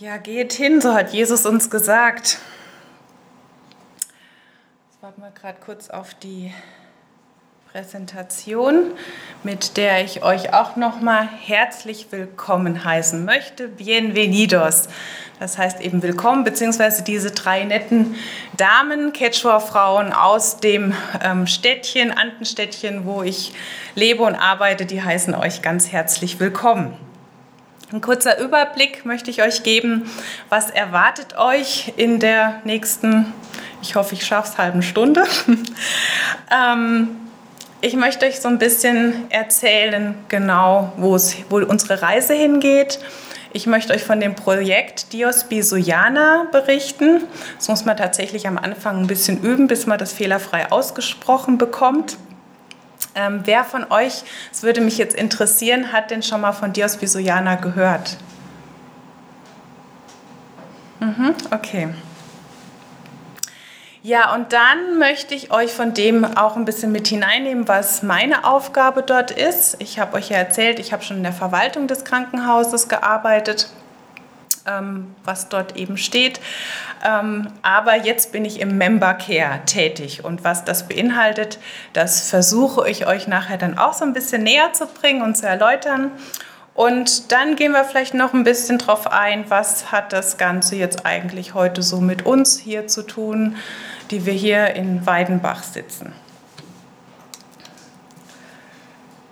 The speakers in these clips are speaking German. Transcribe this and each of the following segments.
Ja, geht hin, so hat Jesus uns gesagt. Jetzt warten wir gerade kurz auf die Präsentation, mit der ich euch auch nochmal herzlich willkommen heißen möchte. Bienvenidos. Das heißt eben willkommen, beziehungsweise diese drei netten Damen, Quechua-Frauen aus dem ähm, Städtchen, Andenstädtchen, wo ich lebe und arbeite, die heißen euch ganz herzlich willkommen. Ein kurzer Überblick möchte ich euch geben. Was erwartet euch in der nächsten, ich hoffe, ich schaffe es, halben Stunde? ähm, ich möchte euch so ein bisschen erzählen, genau, wo, unsere Reise hingeht. Ich möchte euch von dem Projekt Dios Bisuyana berichten. Das muss man tatsächlich am Anfang ein bisschen üben, bis man das fehlerfrei ausgesprochen bekommt. Ähm, wer von euch, es würde mich jetzt interessieren, hat denn schon mal von Dios Visuyana gehört? Mhm, okay. Ja, und dann möchte ich euch von dem auch ein bisschen mit hineinnehmen, was meine Aufgabe dort ist. Ich habe euch ja erzählt, ich habe schon in der Verwaltung des Krankenhauses gearbeitet ähm, was dort eben steht. Ähm, aber jetzt bin ich im Member Care tätig und was das beinhaltet, das versuche ich euch nachher dann auch so ein bisschen näher zu bringen und zu erläutern. Und dann gehen wir vielleicht noch ein bisschen drauf ein, was hat das Ganze jetzt eigentlich heute so mit uns hier zu tun, die wir hier in Weidenbach sitzen.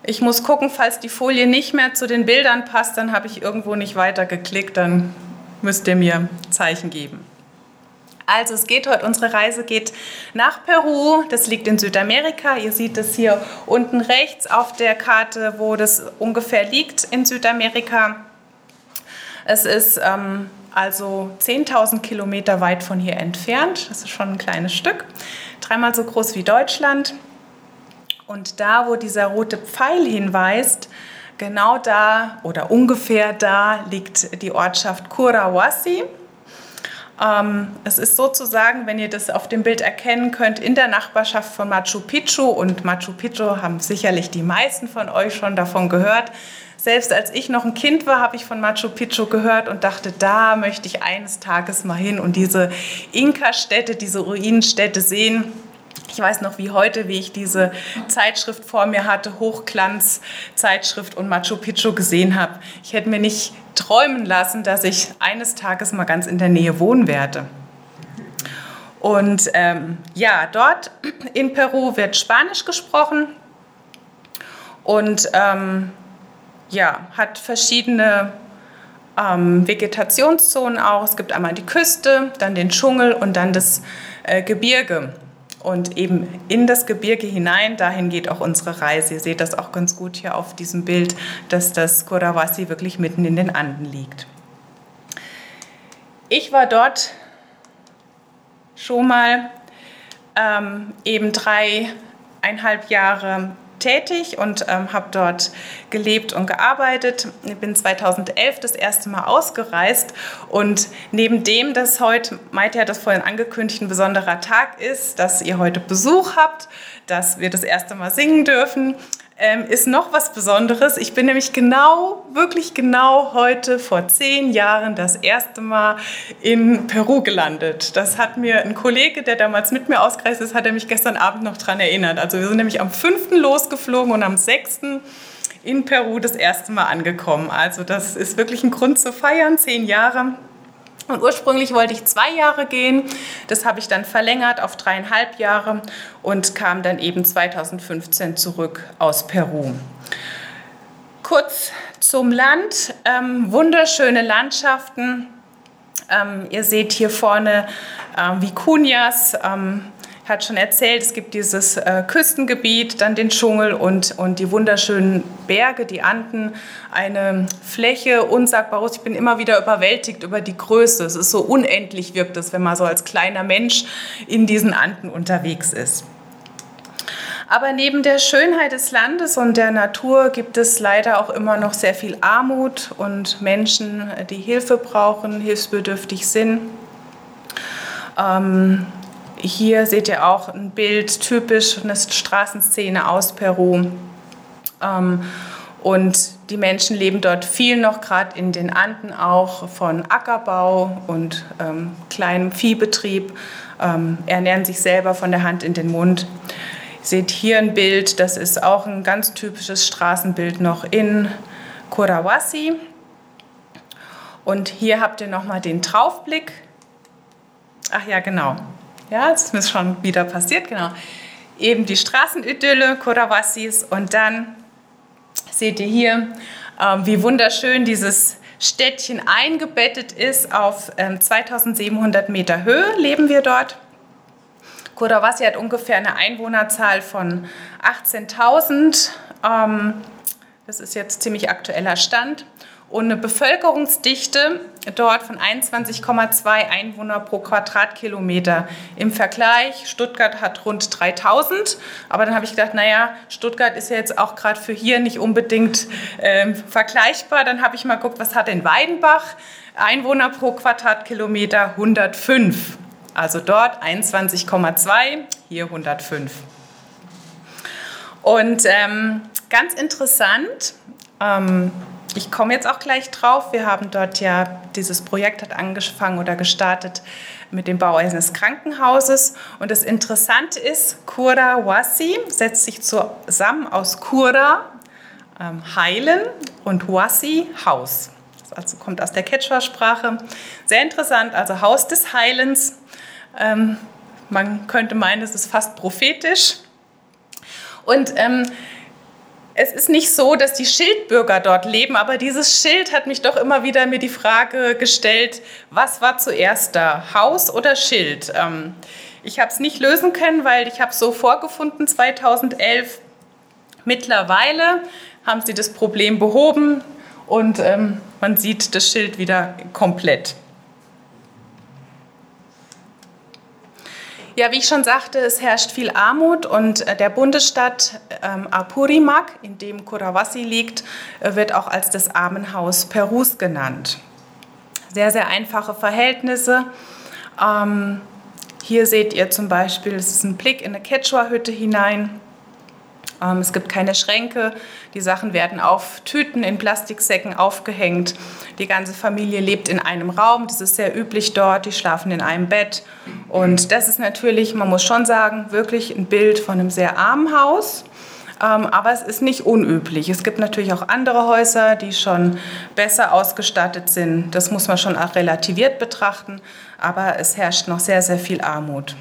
Ich muss gucken, falls die Folie nicht mehr zu den Bildern passt, dann habe ich irgendwo nicht weiter geklickt, dann müsst ihr mir Zeichen geben. Also es geht heute, unsere Reise geht nach Peru, das liegt in Südamerika. Ihr seht es hier unten rechts auf der Karte, wo das ungefähr liegt in Südamerika. Es ist ähm, also 10.000 Kilometer weit von hier entfernt. Das ist schon ein kleines Stück, dreimal so groß wie Deutschland. Und da, wo dieser rote Pfeil hinweist, genau da oder ungefähr da liegt die Ortschaft Curawasi. Ähm, es ist sozusagen, wenn ihr das auf dem Bild erkennen könnt, in der Nachbarschaft von Machu Picchu. Und Machu Picchu haben sicherlich die meisten von euch schon davon gehört. Selbst als ich noch ein Kind war, habe ich von Machu Picchu gehört und dachte, da möchte ich eines Tages mal hin und diese Inka-Städte, diese Ruinenstädte sehen. Ich weiß noch wie heute, wie ich diese Zeitschrift vor mir hatte, Hochglanz-Zeitschrift und Machu Picchu gesehen habe. Ich hätte mir nicht träumen lassen, dass ich eines Tages mal ganz in der Nähe wohnen werde. Und ähm, ja, dort in Peru wird Spanisch gesprochen und ähm, ja, hat verschiedene ähm, Vegetationszonen auch. Es gibt einmal die Küste, dann den Dschungel und dann das äh, Gebirge. Und eben in das Gebirge hinein, dahin geht auch unsere Reise. Ihr seht das auch ganz gut hier auf diesem Bild, dass das Curawasi wirklich mitten in den Anden liegt. Ich war dort schon mal ähm, eben dreieinhalb Jahre tätig und ähm, habe dort gelebt und gearbeitet. Ich bin 2011 das erste Mal ausgereist und neben dem, dass heute, Maite hat das vorhin angekündigt, ein besonderer Tag ist, dass ihr heute Besuch habt, dass wir das erste Mal singen dürfen, ähm, ist noch was Besonderes. Ich bin nämlich genau, wirklich genau heute vor zehn Jahren das erste Mal in Peru gelandet. Das hat mir ein Kollege, der damals mit mir ausgereist ist, hat er mich gestern Abend noch daran erinnert. Also wir sind nämlich am 5. losgeflogen und am 6. in Peru das erste Mal angekommen. Also das ist wirklich ein Grund zu feiern, zehn Jahre. Und ursprünglich wollte ich zwei Jahre gehen. Das habe ich dann verlängert auf dreieinhalb Jahre und kam dann eben 2015 zurück aus Peru. Kurz zum Land. Ähm, wunderschöne Landschaften. Ähm, ihr seht hier vorne äh, Vicuñas. Ähm, hat schon erzählt, es gibt dieses äh, Küstengebiet, dann den Dschungel und, und die wunderschönen Berge, die Anden, eine Fläche unsagbar groß. Ich bin immer wieder überwältigt über die Größe. Es ist so unendlich wirkt es, wenn man so als kleiner Mensch in diesen Anden unterwegs ist. Aber neben der Schönheit des Landes und der Natur gibt es leider auch immer noch sehr viel Armut und Menschen, die Hilfe brauchen, hilfsbedürftig sind. Ähm, hier seht ihr auch ein Bild, typisch eine Straßenszene aus Peru. Ähm, und die Menschen leben dort viel noch, gerade in den Anden auch, von Ackerbau und ähm, kleinem Viehbetrieb, ähm, ernähren sich selber von der Hand in den Mund. Ihr seht hier ein Bild, das ist auch ein ganz typisches Straßenbild noch in Kurawasi. Und hier habt ihr nochmal den Draufblick. Ach ja, genau. Ja, das ist schon wieder passiert, genau. Eben die Straßenidylle Kurawasis und dann seht ihr hier, ähm, wie wunderschön dieses Städtchen eingebettet ist. Auf 2700 ähm, Meter Höhe leben wir dort. Kurawasi hat ungefähr eine Einwohnerzahl von 18.000. Ähm, das ist jetzt ziemlich aktueller Stand und eine Bevölkerungsdichte dort von 21,2 Einwohner pro Quadratkilometer. Im Vergleich, Stuttgart hat rund 3000, aber dann habe ich gedacht, naja, Stuttgart ist ja jetzt auch gerade für hier nicht unbedingt äh, vergleichbar. Dann habe ich mal geguckt, was hat denn Weidenbach? Einwohner pro Quadratkilometer 105. Also dort 21,2, hier 105. Und ähm, ganz interessant, ähm, ich komme jetzt auch gleich drauf. Wir haben dort ja, dieses Projekt hat angefangen oder gestartet mit dem Bau eines Krankenhauses. Und das Interessante ist, Kura Wasi setzt sich zusammen aus Kura, ähm, heilen, und Wasi, Haus. Das also kommt aus der Quechua-Sprache. Sehr interessant, also Haus des Heilens. Ähm, man könnte meinen, es ist fast prophetisch. Und ähm, es ist nicht so, dass die Schildbürger dort leben, aber dieses Schild hat mich doch immer wieder mir die Frage gestellt, was war zuerst da, Haus oder Schild? Ähm, ich habe es nicht lösen können, weil ich habe es so vorgefunden 2011. Mittlerweile haben sie das Problem behoben und ähm, man sieht das Schild wieder komplett. Ja, wie ich schon sagte, es herrscht viel Armut und äh, der Bundesstaat ähm, Apurimac, in dem Kurawasi liegt, äh, wird auch als das Armenhaus Perus genannt. Sehr, sehr einfache Verhältnisse. Ähm, hier seht ihr zum Beispiel, es ist ein Blick in eine Quechua-Hütte hinein. Ähm, es gibt keine Schränke, die Sachen werden auf Tüten in Plastiksäcken aufgehängt. Die ganze Familie lebt in einem Raum, das ist sehr üblich dort, die schlafen in einem Bett. Und das ist natürlich, man muss schon sagen, wirklich ein Bild von einem sehr armen Haus. Ähm, aber es ist nicht unüblich. Es gibt natürlich auch andere Häuser, die schon besser ausgestattet sind. Das muss man schon auch relativiert betrachten. Aber es herrscht noch sehr, sehr viel Armut.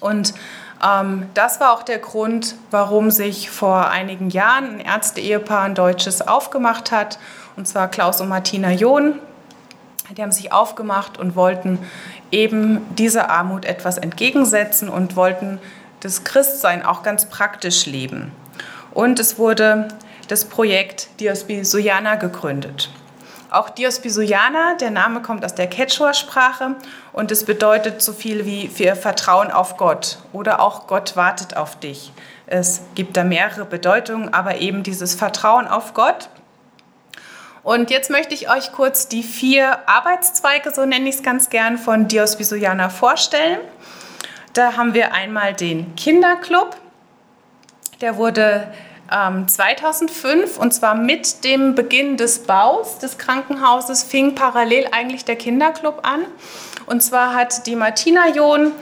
Und das war auch der Grund, warum sich vor einigen Jahren ein Ärzte-Ehepaar, ein deutsches, aufgemacht hat, und zwar Klaus und Martina John. Die haben sich aufgemacht und wollten eben dieser Armut etwas entgegensetzen und wollten das Christsein auch ganz praktisch leben. Und es wurde das Projekt Diosbi Suyana gegründet. Auch Diospisuiana, der Name kommt aus der Quechua-Sprache und es bedeutet so viel wie wir vertrauen auf Gott oder auch Gott wartet auf dich. Es gibt da mehrere Bedeutungen, aber eben dieses Vertrauen auf Gott. Und jetzt möchte ich euch kurz die vier Arbeitszweige, so nenne ich es ganz gern, von Diospisuiana vorstellen. Da haben wir einmal den Kinderclub. Der wurde 2005 ähm, und zwar mit dem Beginn des Baus des Krankenhauses fing parallel eigentlich der Kinderclub an. Und zwar hat die Martina John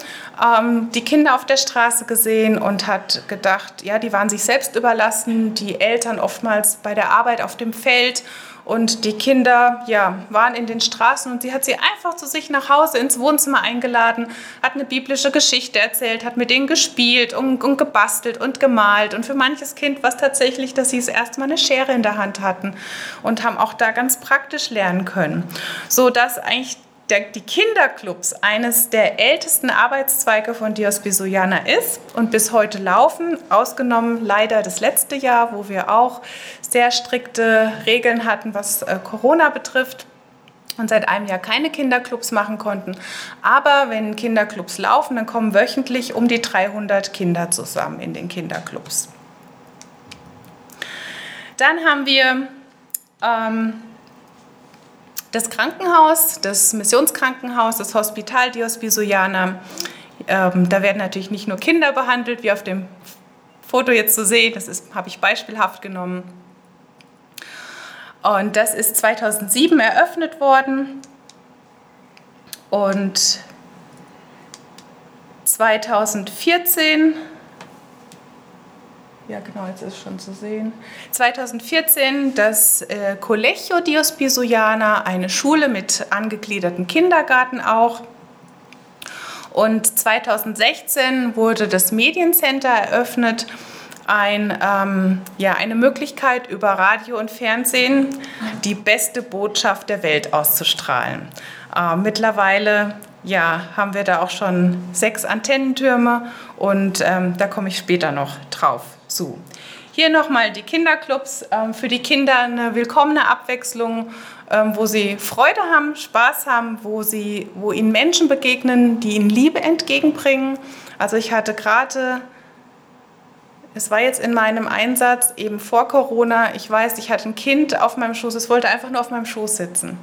ähm, die Kinder auf der Straße gesehen und hat gedacht, ja, die waren sich selbst überlassen, die Eltern oftmals bei der Arbeit auf dem Feld und die Kinder ja, waren in den Straßen und sie hat sie einfach zu sich nach Hause ins Wohnzimmer eingeladen, hat eine biblische Geschichte erzählt, hat mit denen gespielt und, und gebastelt und gemalt. Und für manches Kind war es tatsächlich, dass sie es erstmal eine Schere in der Hand hatten und haben auch da ganz praktisch lernen können. So dass eigentlich die Kinderclubs eines der ältesten Arbeitszweige von Diospesojana ist und bis heute laufen, ausgenommen leider das letzte Jahr, wo wir auch sehr strikte Regeln hatten, was äh, Corona betrifft und seit einem Jahr keine Kinderclubs machen konnten. Aber wenn Kinderclubs laufen, dann kommen wöchentlich um die 300 Kinder zusammen in den Kinderclubs. Dann haben wir ähm, das Krankenhaus, das Missionskrankenhaus, das Hospital Diospisuiana. Ähm, da werden natürlich nicht nur Kinder behandelt, wie auf dem Foto jetzt zu sehen, das habe ich beispielhaft genommen. Und das ist 2007 eröffnet worden. Und 2014 ja, genau, jetzt ist schon zu sehen. 2014 das äh, Colegio Diospisoiana, eine Schule mit angegliederten Kindergarten auch. Und 2016 wurde das Mediencenter eröffnet, ein, ähm, ja, eine Möglichkeit, über Radio und Fernsehen die beste Botschaft der Welt auszustrahlen. Äh, mittlerweile ja, haben wir da auch schon sechs Antennentürme und ähm, da komme ich später noch drauf zu. Hier nochmal die Kinderclubs. Ähm, für die Kinder eine willkommene Abwechslung, ähm, wo sie Freude haben, Spaß haben, wo, sie, wo ihnen Menschen begegnen, die ihnen Liebe entgegenbringen. Also ich hatte gerade, es war jetzt in meinem Einsatz eben vor Corona, ich weiß, ich hatte ein Kind auf meinem Schoß, es wollte einfach nur auf meinem Schoß sitzen.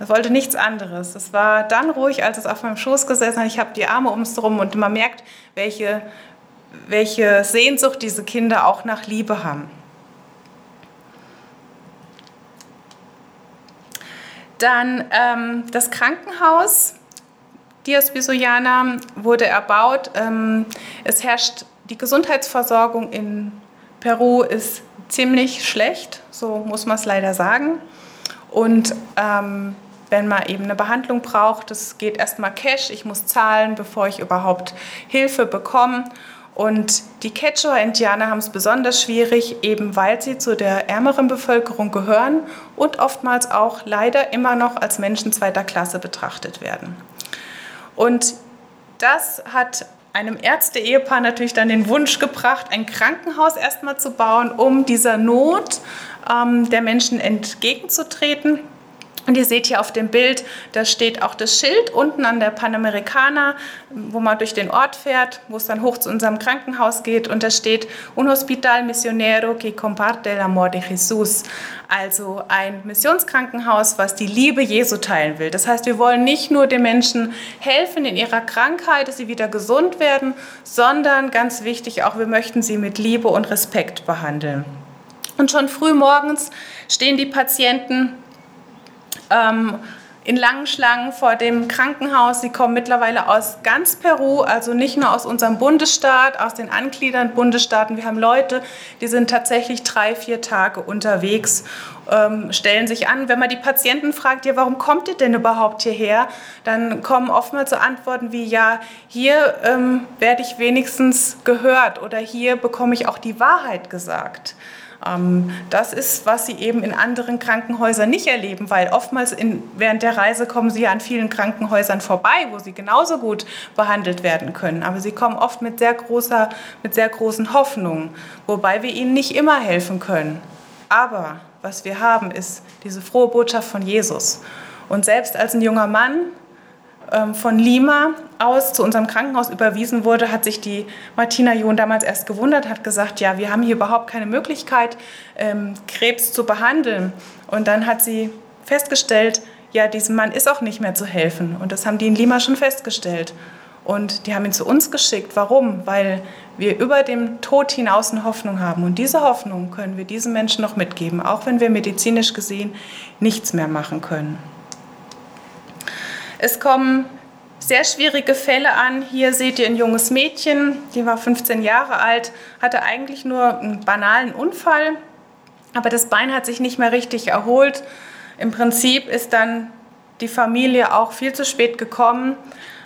Es wollte nichts anderes. Es war dann ruhig, als es auf meinem Schoß gesessen hat. Ich habe die Arme ums drum und man merkt, welche, welche Sehnsucht diese Kinder auch nach Liebe haben. Dann ähm, das Krankenhaus Dios Bisoyana wurde erbaut. Ähm, es herrscht die Gesundheitsversorgung in Peru ist ziemlich schlecht, so muss man es leider sagen. Und ähm, wenn man eben eine Behandlung braucht, das geht erstmal Cash, ich muss zahlen, bevor ich überhaupt Hilfe bekomme. Und die Quechua-Indianer haben es besonders schwierig, eben weil sie zu der ärmeren Bevölkerung gehören und oftmals auch leider immer noch als Menschen zweiter Klasse betrachtet werden. Und das hat einem Ärzte-Ehepaar natürlich dann den Wunsch gebracht, ein Krankenhaus erstmal zu bauen, um dieser Not ähm, der Menschen entgegenzutreten. Und ihr seht hier auf dem Bild, da steht auch das Schild unten an der Panamericana, wo man durch den Ort fährt, wo es dann hoch zu unserem Krankenhaus geht. Und da steht Un Hospital Misionero que comparte el amor de Jesús. Also ein Missionskrankenhaus, was die Liebe Jesu teilen will. Das heißt, wir wollen nicht nur den Menschen helfen in ihrer Krankheit, dass sie wieder gesund werden, sondern ganz wichtig auch, wir möchten sie mit Liebe und Respekt behandeln. Und schon früh morgens stehen die Patienten ähm, in langen Schlangen vor dem Krankenhaus. Sie kommen mittlerweile aus ganz Peru, also nicht nur aus unserem Bundesstaat, aus den angliedernden Bundesstaaten. Wir haben Leute, die sind tatsächlich drei, vier Tage unterwegs, ähm, stellen sich an. Wenn man die Patienten fragt, ja, warum kommt ihr denn überhaupt hierher, dann kommen oftmals so Antworten wie, ja, hier ähm, werde ich wenigstens gehört oder hier bekomme ich auch die Wahrheit gesagt. Ähm, das ist, was sie eben in anderen Krankenhäusern nicht erleben, weil oftmals in, während der Reise kommen sie an vielen Krankenhäusern vorbei, wo sie genauso gut behandelt werden können. Aber sie kommen oft mit sehr, großer, mit sehr großen Hoffnungen, wobei wir ihnen nicht immer helfen können. Aber was wir haben, ist diese frohe Botschaft von Jesus. Und selbst als ein junger Mann von Lima aus zu unserem Krankenhaus überwiesen wurde, hat sich die Martina John damals erst gewundert, hat gesagt, ja, wir haben hier überhaupt keine Möglichkeit, ähm, Krebs zu behandeln. Und dann hat sie festgestellt, ja, diesem Mann ist auch nicht mehr zu helfen. Und das haben die in Lima schon festgestellt. Und die haben ihn zu uns geschickt. Warum? Weil wir über dem Tod hinaus eine Hoffnung haben. Und diese Hoffnung können wir diesen Menschen noch mitgeben, auch wenn wir medizinisch gesehen nichts mehr machen können. Es kommen sehr schwierige Fälle an. Hier seht ihr ein junges Mädchen, die war 15 Jahre alt, hatte eigentlich nur einen banalen Unfall, aber das Bein hat sich nicht mehr richtig erholt. Im Prinzip ist dann die Familie auch viel zu spät gekommen.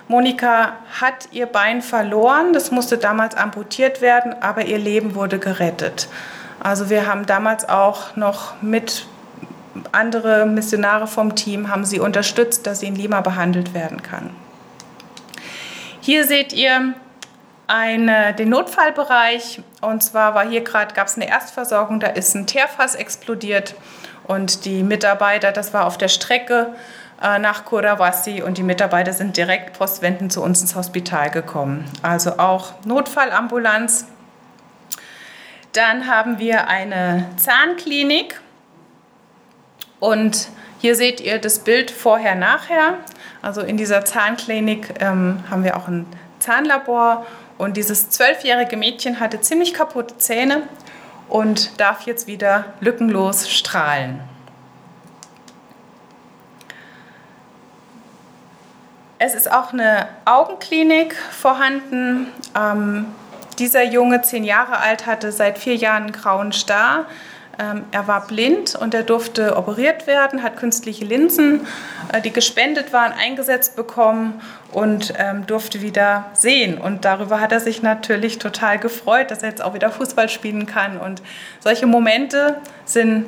Monika hat ihr Bein verloren, das musste damals amputiert werden, aber ihr Leben wurde gerettet. Also wir haben damals auch noch mit andere Missionare vom Team haben sie unterstützt, dass sie in Lima behandelt werden kann. Hier seht ihr eine, den Notfallbereich und zwar war hier gerade gab es eine Erstversorgung, da ist ein Teerfass explodiert und die Mitarbeiter, das war auf der Strecke äh, nach Kurawasi und die Mitarbeiter sind direkt postwendend zu uns ins Hospital gekommen. Also auch Notfallambulanz. Dann haben wir eine Zahnklinik und hier seht ihr das Bild vorher-nachher. Also in dieser Zahnklinik ähm, haben wir auch ein Zahnlabor. Und dieses zwölfjährige Mädchen hatte ziemlich kaputte Zähne und darf jetzt wieder lückenlos strahlen. Es ist auch eine Augenklinik vorhanden. Ähm, dieser Junge, zehn Jahre alt, hatte seit vier Jahren einen grauen Star. Ähm, er war blind und er durfte operiert werden, hat künstliche Linsen, äh, die gespendet waren, eingesetzt bekommen und ähm, durfte wieder sehen. Und darüber hat er sich natürlich total gefreut, dass er jetzt auch wieder Fußball spielen kann. Und solche Momente sind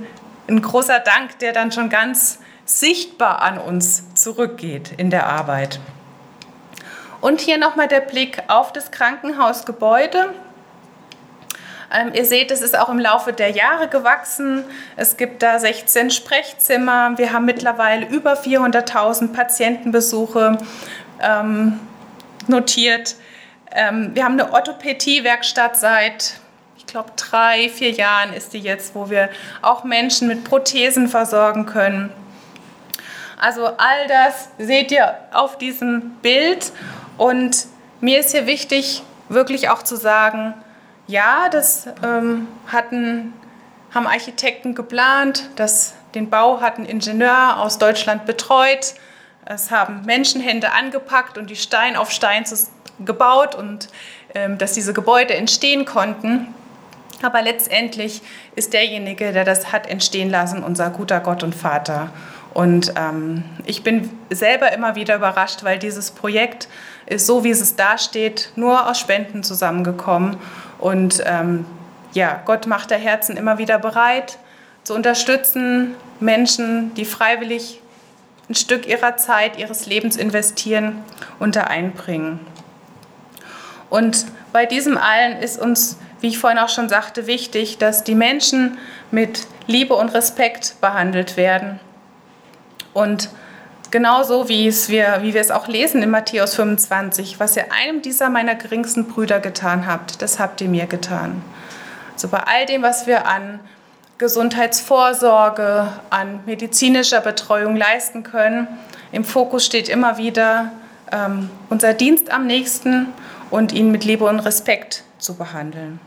ein großer Dank, der dann schon ganz sichtbar an uns zurückgeht in der Arbeit. Und hier nochmal der Blick auf das Krankenhausgebäude. Ähm, ihr seht, es ist auch im Laufe der Jahre gewachsen. Es gibt da 16 Sprechzimmer. Wir haben mittlerweile über 400.000 Patientenbesuche ähm, notiert. Ähm, wir haben eine Orthopädie-Werkstatt seit, ich glaube, drei, vier Jahren ist die jetzt, wo wir auch Menschen mit Prothesen versorgen können. Also all das seht ihr auf diesem Bild. Und mir ist hier wichtig, wirklich auch zu sagen, ja, das ähm, hatten, haben Architekten geplant, das, den Bau hat ein Ingenieur aus Deutschland betreut. Es haben Menschenhände angepackt und die Stein auf Stein gebaut und ähm, dass diese Gebäude entstehen konnten. Aber letztendlich ist derjenige, der das hat entstehen lassen, unser guter Gott und Vater. Und ähm, ich bin selber immer wieder überrascht, weil dieses Projekt ist so, wie es da steht, nur aus Spenden zusammengekommen. Und ähm, ja, Gott macht der Herzen immer wieder bereit, zu unterstützen, Menschen, die freiwillig ein Stück ihrer Zeit, ihres Lebens investieren und da einbringen. Und bei diesem allen ist uns, wie ich vorhin auch schon sagte, wichtig, dass die Menschen mit Liebe und Respekt behandelt werden. Und genauso wie, es wir, wie wir es auch lesen in Matthäus 25, was ihr einem dieser meiner geringsten Brüder getan habt, das habt ihr mir getan. Also bei all dem, was wir an Gesundheitsvorsorge, an medizinischer Betreuung leisten können. Im Fokus steht immer wieder ähm, unser Dienst am nächsten und ihn mit Liebe und Respekt zu behandeln.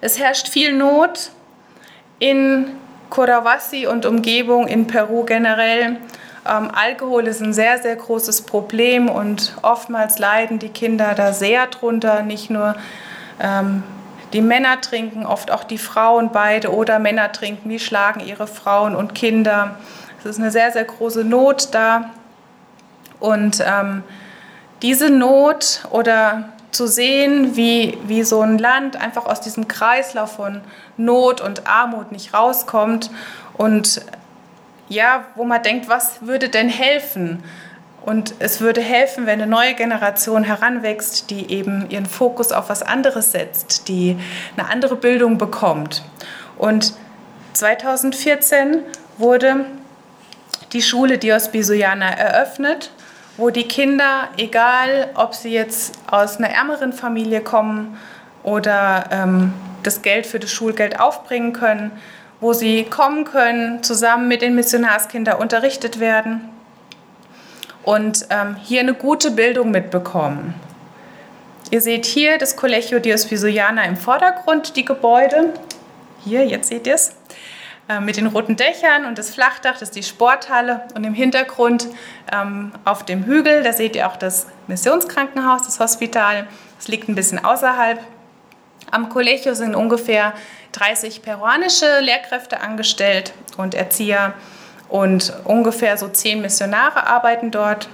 Es herrscht viel Not in Corawasi und Umgebung, in Peru generell. Ähm, Alkohol ist ein sehr, sehr großes Problem und oftmals leiden die Kinder da sehr drunter, nicht nur ähm, die Männer trinken, oft auch die Frauen beide oder Männer trinken, die schlagen ihre Frauen und Kinder. Es ist eine sehr, sehr große Not da. Und ähm, diese Not oder zu sehen, wie, wie so ein Land einfach aus diesem Kreislauf von Not und Armut nicht rauskommt und ja, wo man denkt, was würde denn helfen? Und es würde helfen, wenn eine neue Generation heranwächst, die eben ihren Fokus auf was anderes setzt, die eine andere Bildung bekommt. Und 2014 wurde die Schule Dios Bisuyana eröffnet, wo die Kinder, egal ob sie jetzt aus einer ärmeren Familie kommen oder ähm, das Geld für das Schulgeld aufbringen können, wo sie kommen können, zusammen mit den Missionarskindern unterrichtet werden und ähm, hier eine gute Bildung mitbekommen. Ihr seht hier das Colegio Dios Visuyana im Vordergrund, die Gebäude. Hier, jetzt seht ihr es. Äh, mit den roten Dächern und das Flachdach, das ist die Sporthalle. Und im Hintergrund ähm, auf dem Hügel, da seht ihr auch das Missionskrankenhaus, das Hospital. Das liegt ein bisschen außerhalb. Am Colegio sind ungefähr 30 peruanische Lehrkräfte angestellt und Erzieher und ungefähr so zehn Missionare arbeiten dort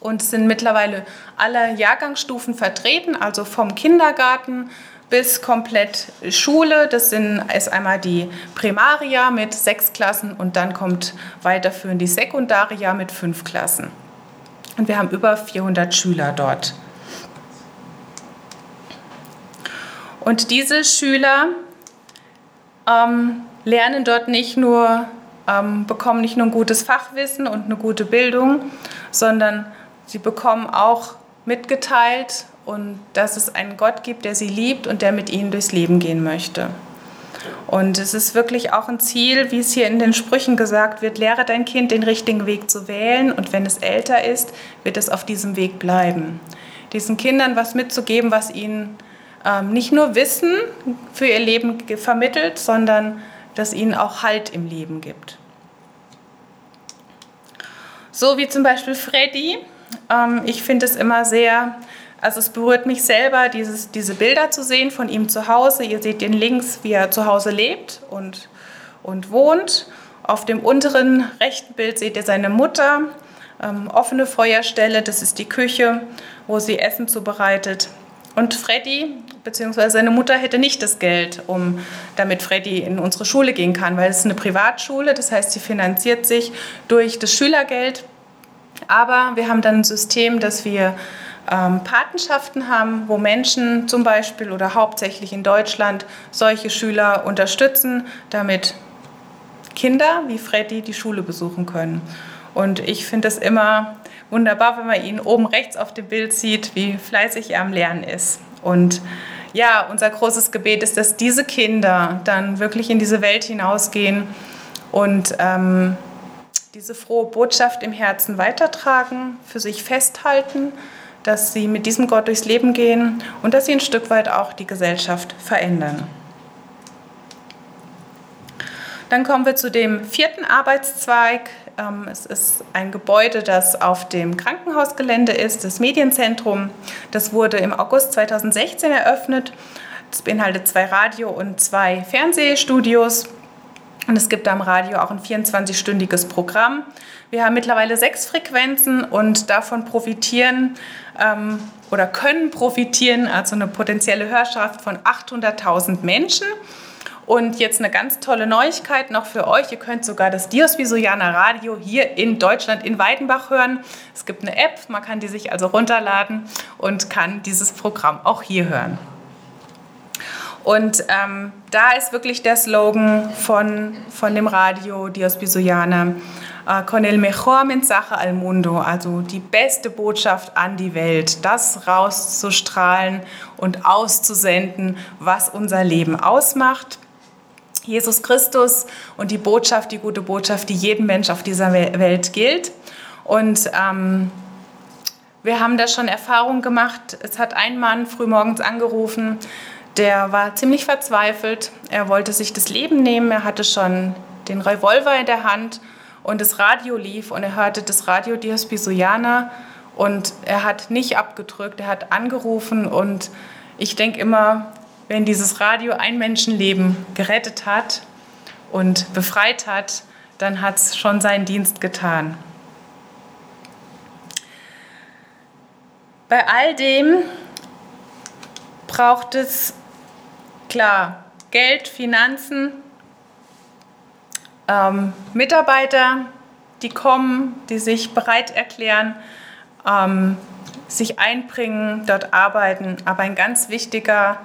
und sind mittlerweile alle Jahrgangsstufen vertreten, also vom Kindergarten bis komplett Schule. Das sind, ist einmal die Primaria mit sechs Klassen und dann kommt weiterführend die Sekundaria mit fünf Klassen. Und wir haben über 400 Schüler dort. Und diese Schüler ähm, lernen dort nicht nur ähm, bekommen nicht nur ein gutes Fachwissen und eine gute Bildung, sondern sie bekommen auch mitgeteilt und dass es einen Gott gibt, der sie liebt und der mit ihnen durchs Leben gehen möchte. Und es ist wirklich auch ein Ziel, wie es hier in den Sprüchen gesagt wird, lehre dein Kind den richtigen Weg zu wählen und wenn es älter ist, wird es auf diesem Weg bleiben. Diesen Kindern was mitzugeben, was ihnen ähm, nicht nur Wissen für ihr Leben vermittelt, sondern das ihnen auch Halt im Leben gibt. So wie zum Beispiel Freddy. Ähm, ich finde es immer sehr, also es berührt mich selber, dieses, diese Bilder zu sehen von ihm zu Hause. Ihr seht ihn links, wie er zu Hause lebt und, und wohnt. Auf dem unteren rechten Bild seht ihr seine Mutter. Ähm, offene Feuerstelle, das ist die Küche, wo sie Essen zubereitet. Und Freddy bzw. seine Mutter hätte nicht das Geld, um damit Freddy in unsere Schule gehen kann, weil es eine Privatschule, das heißt, sie finanziert sich durch das Schülergeld. Aber wir haben dann ein System, dass wir ähm, Patenschaften haben, wo Menschen zum Beispiel oder hauptsächlich in Deutschland solche Schüler unterstützen, damit Kinder wie Freddy die Schule besuchen können. Und ich finde es immer wunderbar, wenn man ihn oben rechts auf dem Bild sieht, wie fleißig er am Lernen ist. Und ja, unser großes Gebet ist, dass diese Kinder dann wirklich in diese Welt hinausgehen und ähm, diese frohe Botschaft im Herzen weitertragen, für sich festhalten, dass sie mit diesem Gott durchs Leben gehen und dass sie ein Stück weit auch die Gesellschaft verändern. Dann kommen wir zu dem vierten Arbeitszweig. Ähm, es ist ein Gebäude, das auf dem Krankenhausgelände ist, das Medienzentrum. Das wurde im August 2016 eröffnet. Es beinhaltet zwei Radio- und zwei Fernsehstudios. Und es gibt am Radio auch ein 24-stündiges Programm. Wir haben mittlerweile sechs Frequenzen und davon profitieren ähm, oder können profitieren, also eine potenzielle Hörschaft von 800.000 Menschen. Und jetzt eine ganz tolle Neuigkeit noch für euch. Ihr könnt sogar das Dios Visoyana Radio hier in Deutschland in Weidenbach hören. Es gibt eine App, man kann die sich also runterladen und kann dieses Programm auch hier hören. Und ähm, da ist wirklich der Slogan von, von dem Radio Dios Visoyana. Äh, con el mejor mensaje al mundo, also die beste Botschaft an die Welt, das rauszustrahlen und auszusenden, was unser Leben ausmacht. Jesus Christus und die Botschaft, die gute Botschaft, die jedem Mensch auf dieser Welt gilt. Und ähm, wir haben da schon Erfahrungen gemacht. Es hat ein Mann frühmorgens angerufen, der war ziemlich verzweifelt. Er wollte sich das Leben nehmen. Er hatte schon den Revolver in der Hand und das Radio lief und er hörte das Radio Dios Pisoyana und er hat nicht abgedrückt, er hat angerufen und ich denke immer, wenn dieses Radio ein Menschenleben gerettet hat und befreit hat, dann hat es schon seinen Dienst getan. Bei all dem braucht es klar Geld, Finanzen, ähm, Mitarbeiter, die kommen, die sich bereit erklären, ähm, sich einbringen, dort arbeiten. Aber ein ganz wichtiger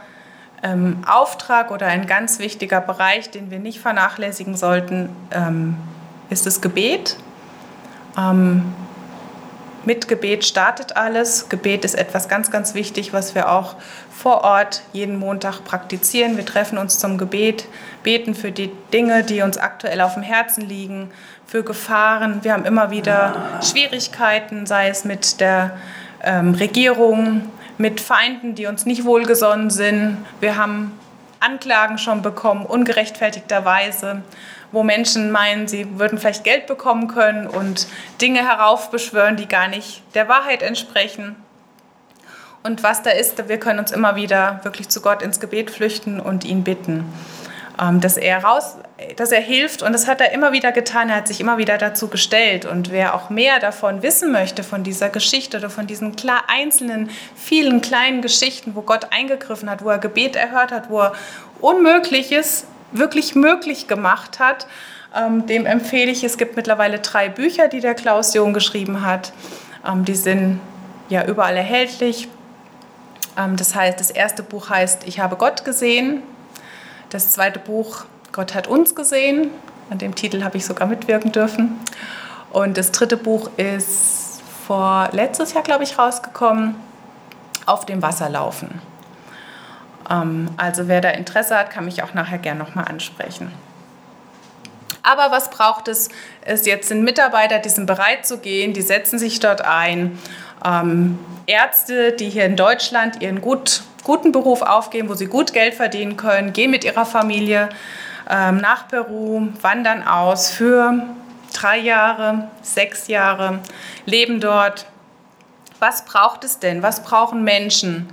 ähm, Auftrag oder ein ganz wichtiger Bereich, den wir nicht vernachlässigen sollten, ähm, ist das Gebet. Mit Gebet startet alles. Gebet ist etwas ganz, ganz wichtig, was wir auch vor Ort jeden Montag praktizieren. Wir treffen uns zum Gebet, beten für die Dinge, die uns aktuell auf dem Herzen liegen, für Gefahren. Wir haben immer wieder Schwierigkeiten, sei es mit der ähm, Regierung, mit Feinden, die uns nicht wohlgesonnen sind. Wir haben Anklagen schon bekommen, ungerechtfertigterweise, wo Menschen meinen, sie würden vielleicht Geld bekommen können und Dinge heraufbeschwören, die gar nicht der Wahrheit entsprechen. Und was da ist, wir können uns immer wieder wirklich zu Gott ins Gebet flüchten und ihn bitten. Ähm, dass er raus, dass er hilft und das hat er immer wieder getan. Er hat sich immer wieder dazu gestellt und wer auch mehr davon wissen möchte von dieser Geschichte oder von diesen einzelnen vielen kleinen Geschichten, wo Gott eingegriffen hat, wo er Gebet erhört hat, wo er Unmögliches wirklich möglich gemacht hat, ähm, dem empfehle ich. Es gibt mittlerweile drei Bücher, die der Klaus Jung geschrieben hat. Ähm, die sind ja überall erhältlich. das heißt, das erste Buch heißt Ich habe Gott gesehen das zweite Buch Gott hat uns gesehen. An dem Titel habe ich sogar mitwirken dürfen. Und das dritte Buch ist vor letztes Jahr, glaube ich, rausgekommen. Auf dem Wasser laufen. Ähm, also wer da Interesse hat, kann mich auch nachher gerne nochmal ansprechen. Aber was braucht es? Es jetzt sind Mitarbeiter, die sind bereit zu gehen, die setzen sich dort ein. Ähm, Ärzte, die hier in Deutschland ihren gut guten Beruf aufgeben, wo sie gut Geld verdienen können, gehen mit ihrer Familie ähm, nach Peru, wandern aus für drei Jahre, sechs Jahre, leben dort. Was braucht es denn? Was brauchen Menschen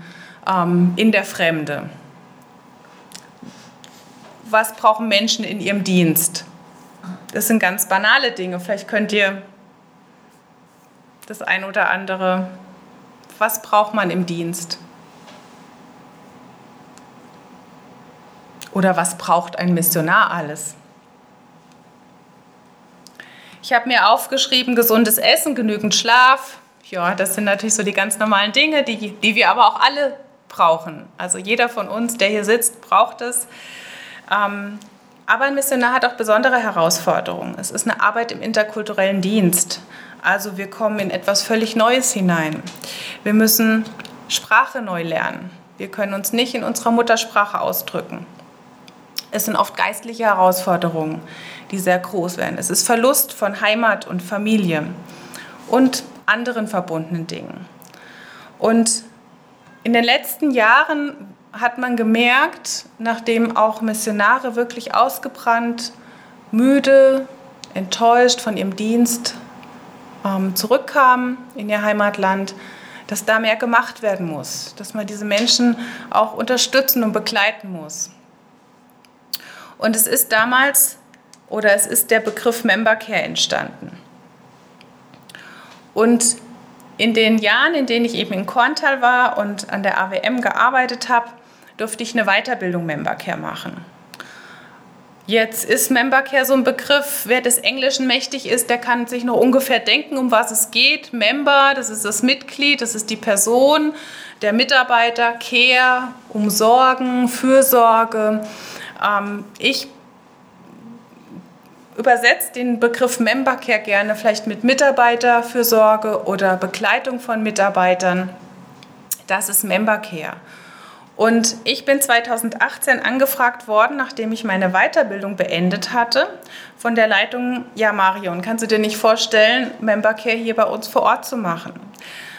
ähm, in der Fremde? Was brauchen Menschen in ihrem Dienst? Das sind ganz banale Dinge. Vielleicht könnt ihr das ein oder andere. Was braucht man im Dienst? Oder was braucht ein Missionar alles? Ich habe mir aufgeschrieben, gesundes Essen, genügend Schlaf. Ja, das sind natürlich so die ganz normalen Dinge, die, die wir aber auch alle brauchen. Also jeder von uns, der hier sitzt, braucht es. Ähm, aber ein Missionar hat auch besondere Herausforderungen. Es ist eine Arbeit im interkulturellen Dienst. Also wir kommen in etwas völlig Neues hinein. Wir müssen Sprache neu lernen. Wir können uns nicht in unserer Muttersprache ausdrücken. Es sind oft geistliche Herausforderungen, die sehr groß werden. Es ist Verlust von Heimat und Familie und anderen verbundenen Dingen. Und in den letzten Jahren hat man gemerkt, nachdem auch Missionare wirklich ausgebrannt, müde, enttäuscht von ihrem Dienst ähm, zurückkamen in ihr Heimatland, dass da mehr gemacht werden muss, dass man diese Menschen auch unterstützen und begleiten muss. Und es ist damals oder es ist der Begriff Member Care entstanden. Und in den Jahren, in denen ich eben in Korntal war und an der AWM gearbeitet habe, durfte ich eine Weiterbildung Member Care machen. Jetzt ist Member Care so ein Begriff, wer des Englischen mächtig ist, der kann sich noch ungefähr denken, um was es geht. Member, das ist das Mitglied, das ist die Person, der Mitarbeiter, Care, Umsorgen, Fürsorge. Ähm, ich übersetze den Begriff Member Care gerne vielleicht mit Mitarbeiterfürsorge oder Begleitung von Mitarbeitern. Das ist Member Care. Und ich bin 2018 angefragt worden, nachdem ich meine Weiterbildung beendet hatte, von der Leitung, ja Marion, kannst du dir nicht vorstellen, Member Care hier bei uns vor Ort zu machen?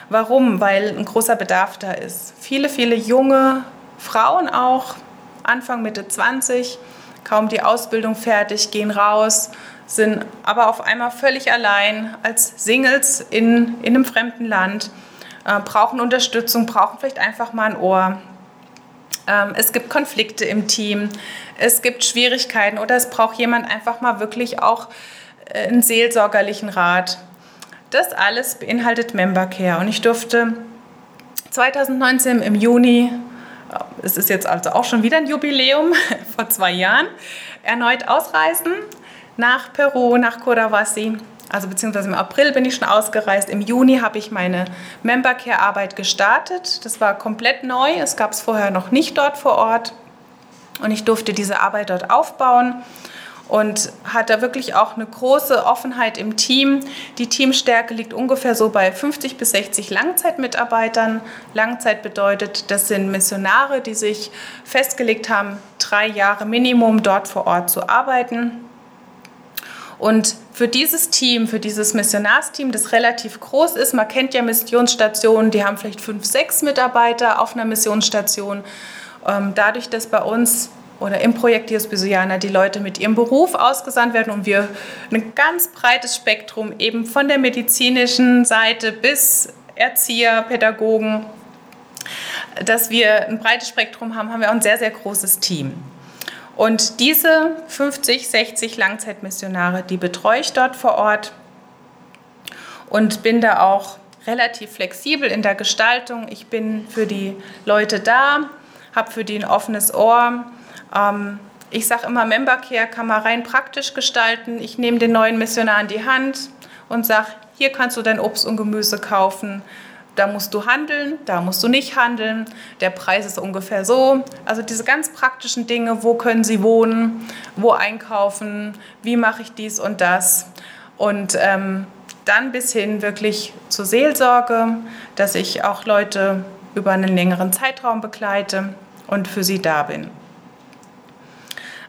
Warum? Weil ein großer Bedarf da ist. Viele, viele junge Frauen auch, Anfang, Mitte 20, kaum die Ausbildung fertig, gehen raus, sind aber auf einmal völlig allein als Singles in, in einem fremden Land, äh, brauchen Unterstützung, brauchen vielleicht einfach mal ein Ohr. Ähm, es gibt Konflikte im Team, es gibt Schwierigkeiten oder es braucht jemand einfach mal wirklich auch äh, einen seelsorgerlichen Rat. Das alles beinhaltet Member Care und ich durfte 2019 im Juni es ist jetzt also auch schon wieder ein Jubiläum vor zwei Jahren, erneut ausreisen nach Peru, nach Coravasi. Also beziehungsweise im April bin ich schon ausgereist. Im Juni habe ich meine Member Care Arbeit gestartet. Das war komplett neu. Es gab es vorher noch nicht dort vor Ort. Und ich durfte diese Arbeit dort aufbauen und hat da wirklich auch eine große Offenheit im Team. Die Teamstärke liegt ungefähr so bei 50 bis 60 Langzeitmitarbeitern. Langzeit bedeutet, das sind Missionare, die sich festgelegt haben, drei Jahre Minimum dort vor Ort zu arbeiten. Und für dieses Team, für dieses Missionarsteam, das relativ groß ist, man kennt ja Missionsstationen, die haben vielleicht fünf, sechs Mitarbeiter auf einer Missionsstation. Ähm, dadurch, dass bei uns oder im Projekt Dios Bisuana die Leute mit ihrem Beruf ausgesandt werden und wir ein ganz breites Spektrum eben von der medizinischen Seite bis Erzieher, Pädagogen, dass wir ein breites Spektrum haben, haben wir auch ein sehr, sehr großes Team. Und diese 50, 60 Langzeitmissionare, die betreue ich dort vor Ort und bin da auch relativ flexibel in der Gestaltung. Ich bin für die Leute da, habe für die ein offenes Ohr ähm, ich sage immer, Member Care kann man rein praktisch gestalten. Ich nehme den neuen Missionar in die Hand und sage, hier kannst du dein Obst und Gemüse kaufen. Da musst du handeln, da musst du nicht handeln. Der Preis ist ungefähr so. Also diese ganz praktischen Dinge, wo können sie wohnen, wo einkaufen, wie mache ich dies und das. Und ähm, dann bis hin wirklich zur Seelsorge, dass ich auch Leute über einen längeren Zeitraum begleite und für sie da bin.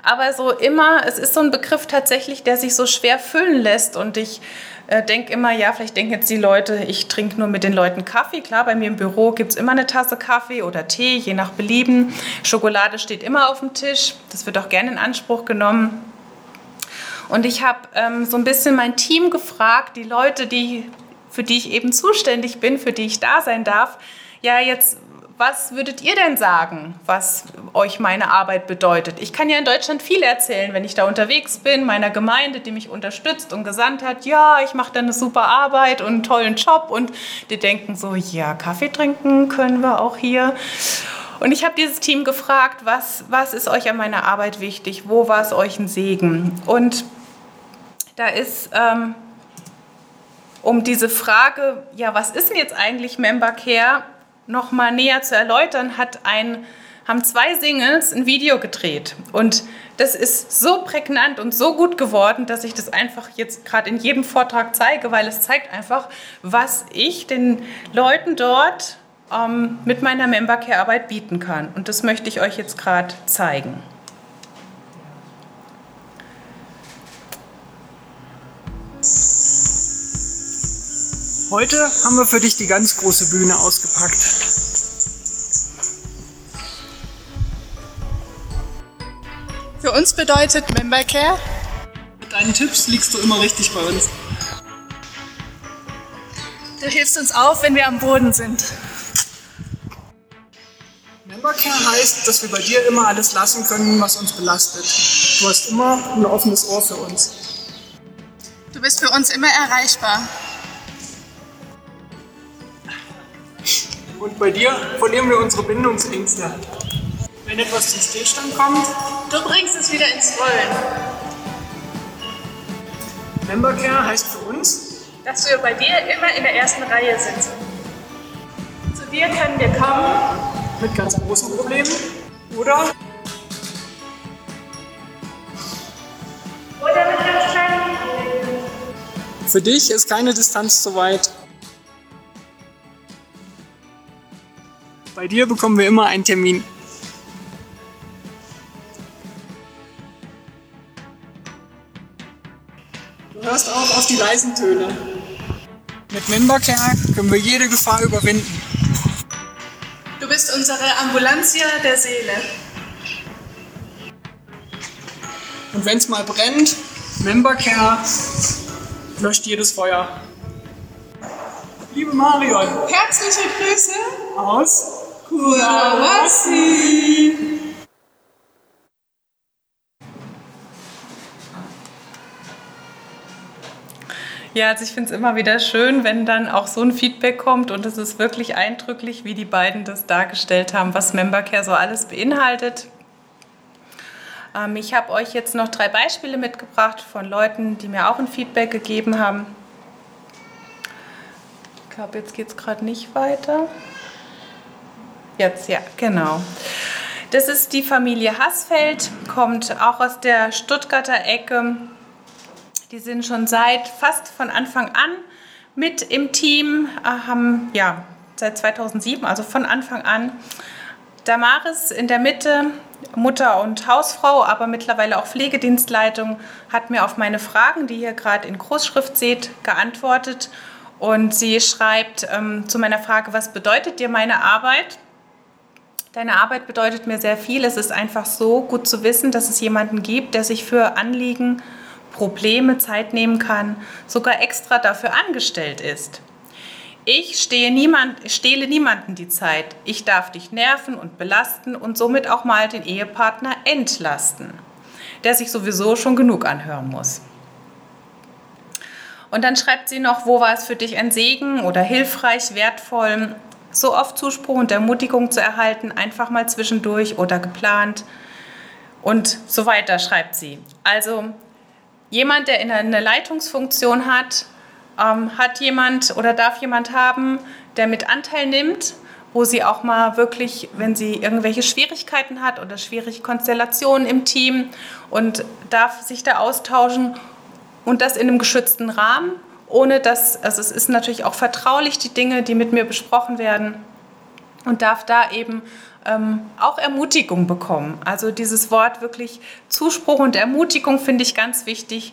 Aber so immer, es ist so ein Begriff tatsächlich, der sich so schwer füllen lässt. Und ich äh, denke immer, ja, vielleicht denken jetzt die Leute, ich trinke nur mit den Leuten Kaffee. Klar, bei mir im Büro gibt es immer eine Tasse Kaffee oder Tee, je nach Belieben. Schokolade steht immer auf dem Tisch. Das wird auch gerne in Anspruch genommen. Und ich habe ähm, so ein bisschen mein Team gefragt, die Leute, die, für die ich eben zuständig bin, für die ich da sein darf, ja, jetzt was würdet ihr denn sagen, was euch meine Arbeit bedeutet? Ich kann ja in Deutschland viel erzählen, wenn ich da unterwegs bin, meiner Gemeinde, die mich unterstützt und gesandt hat, ja, ich mache da eine super Arbeit und einen tollen Job und die denken so, ja, Kaffee trinken können wir auch hier. Und ich habe dieses Team gefragt, was, was ist euch an meiner Arbeit wichtig? Wo war es euch ein Segen? Und da ist ähm, um diese Frage, ja, was ist denn jetzt eigentlich Member Care, noch mal näher zu erläutern, hat ein, haben zwei Singles ein Video gedreht. Und das ist so prägnant und so gut geworden, dass ich das einfach jetzt gerade in jedem Vortrag zeige, weil es zeigt einfach, was ich den Leuten dort ähm, mit meiner Membercare-Arbeit bieten kann. Und das möchte ich euch jetzt gerade zeigen. Heute haben wir für dich die ganz große Bühne ausgepackt. Für uns bedeutet Membercare. Mit deinen Tipps liegst du immer richtig bei uns. Du hilfst uns auf, wenn wir am Boden sind. Membercare heißt, dass wir bei dir immer alles lassen können, was uns belastet. Du hast immer ein offenes Ohr für uns. Du bist für uns immer erreichbar. Und bei dir verlieren wir unsere Bindungsängste. Wenn etwas zum Stillstand kommt, du bringst es wieder ins Rollen. Membercare heißt für uns, dass wir bei dir immer in der ersten Reihe sitzen. Zu dir können wir kommen. Mit ganz großen Problemen. Oder? Oder mit ganz kleinen Problemen. Für dich ist keine Distanz zu weit. Bei dir bekommen wir immer einen Termin. Du hörst auch auf die leisen Töne. Mit Membercare können wir jede Gefahr überwinden. Du bist unsere Ambulanzia der Seele. Und wenn es mal brennt, Membercare löscht jedes Feuer. Liebe Marion. Herzliche Grüße aus Kurawasi. Ja, also ich finde es immer wieder schön, wenn dann auch so ein Feedback kommt und es ist wirklich eindrücklich, wie die beiden das dargestellt haben, was Membercare so alles beinhaltet. Ähm, ich habe euch jetzt noch drei Beispiele mitgebracht von Leuten, die mir auch ein Feedback gegeben haben. Ich glaube, jetzt geht es gerade nicht weiter. Jetzt, ja, genau. Das ist die Familie Hassfeld, kommt auch aus der Stuttgarter Ecke. Die sind schon seit fast von Anfang an mit im Team, äh, haben ja seit 2007, also von Anfang an. Damaris in der Mitte, Mutter und Hausfrau, aber mittlerweile auch Pflegedienstleitung, hat mir auf meine Fragen, die ihr gerade in Großschrift seht, geantwortet. Und sie schreibt ähm, zu meiner Frage, was bedeutet dir meine Arbeit? Deine Arbeit bedeutet mir sehr viel. Es ist einfach so gut zu wissen, dass es jemanden gibt, der sich für Anliegen, Probleme Zeit nehmen kann, sogar extra dafür angestellt ist. Ich stehe niemand, stehle niemanden die Zeit. Ich darf dich nerven und belasten und somit auch mal den Ehepartner entlasten, der sich sowieso schon genug anhören muss. Und dann schreibt sie noch, wo war es für dich ein Segen oder hilfreich, wertvoll, so oft Zuspruch und Ermutigung zu erhalten, einfach mal zwischendurch oder geplant und so weiter, schreibt sie. Also jemand, der in eine Leitungsfunktion hat, ähm, hat jemand oder darf jemand haben, der mit Anteil nimmt, wo sie auch mal wirklich, wenn sie irgendwelche Schwierigkeiten hat oder schwierige Konstellationen im Team und darf sich da austauschen und das in einem geschützten Rahmen ohne dass, also es ist natürlich auch vertraulich, die Dinge, die mit mir besprochen werden und darf da eben ähm, auch Ermutigung bekommen. Also dieses Wort wirklich Zuspruch und Ermutigung finde ich ganz wichtig,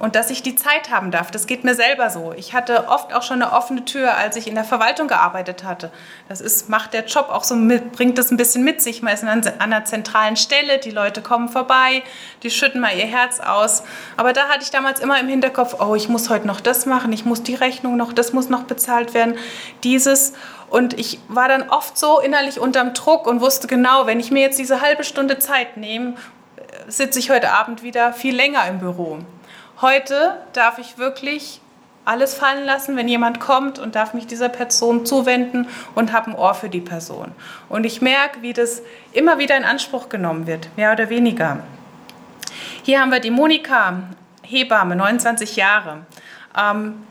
und dass ich die Zeit haben darf. Das geht mir selber so. Ich hatte oft auch schon eine offene Tür, als ich in der Verwaltung gearbeitet hatte. Das ist, macht der Job auch so mit, bringt das ein bisschen mit sich. Man ist an einer zentralen Stelle, die Leute kommen vorbei, die schütten mal ihr Herz aus. Aber da hatte ich damals immer im Hinterkopf, oh, ich muss heute noch das machen, ich muss die Rechnung noch, das muss noch bezahlt werden, dieses. Und ich war dann oft so innerlich unterm Druck und wusste genau, wenn ich mir jetzt diese halbe Stunde Zeit nehme, sitze ich heute Abend wieder viel länger im Büro. Heute darf ich wirklich alles fallen lassen, wenn jemand kommt und darf mich dieser Person zuwenden und habe ein Ohr für die Person. Und ich merke, wie das immer wieder in Anspruch genommen wird, mehr oder weniger. Hier haben wir die Monika, Hebamme, 29 Jahre. Ähm,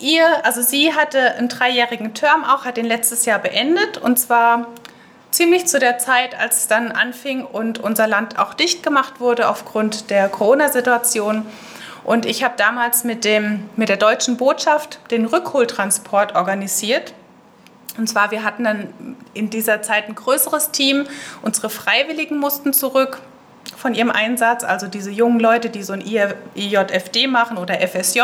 ihr, also sie hatte einen dreijährigen Term auch, hat den letztes Jahr beendet und zwar ziemlich zu der Zeit, als es dann anfing und unser Land auch dicht gemacht wurde aufgrund der Corona-Situation. Und ich habe damals mit, dem, mit der deutschen Botschaft den Rückholtransport organisiert. Und zwar, wir hatten dann in dieser Zeit ein größeres Team. Unsere Freiwilligen mussten zurück von ihrem Einsatz, also diese jungen Leute, die so ein IJFD machen oder FSJ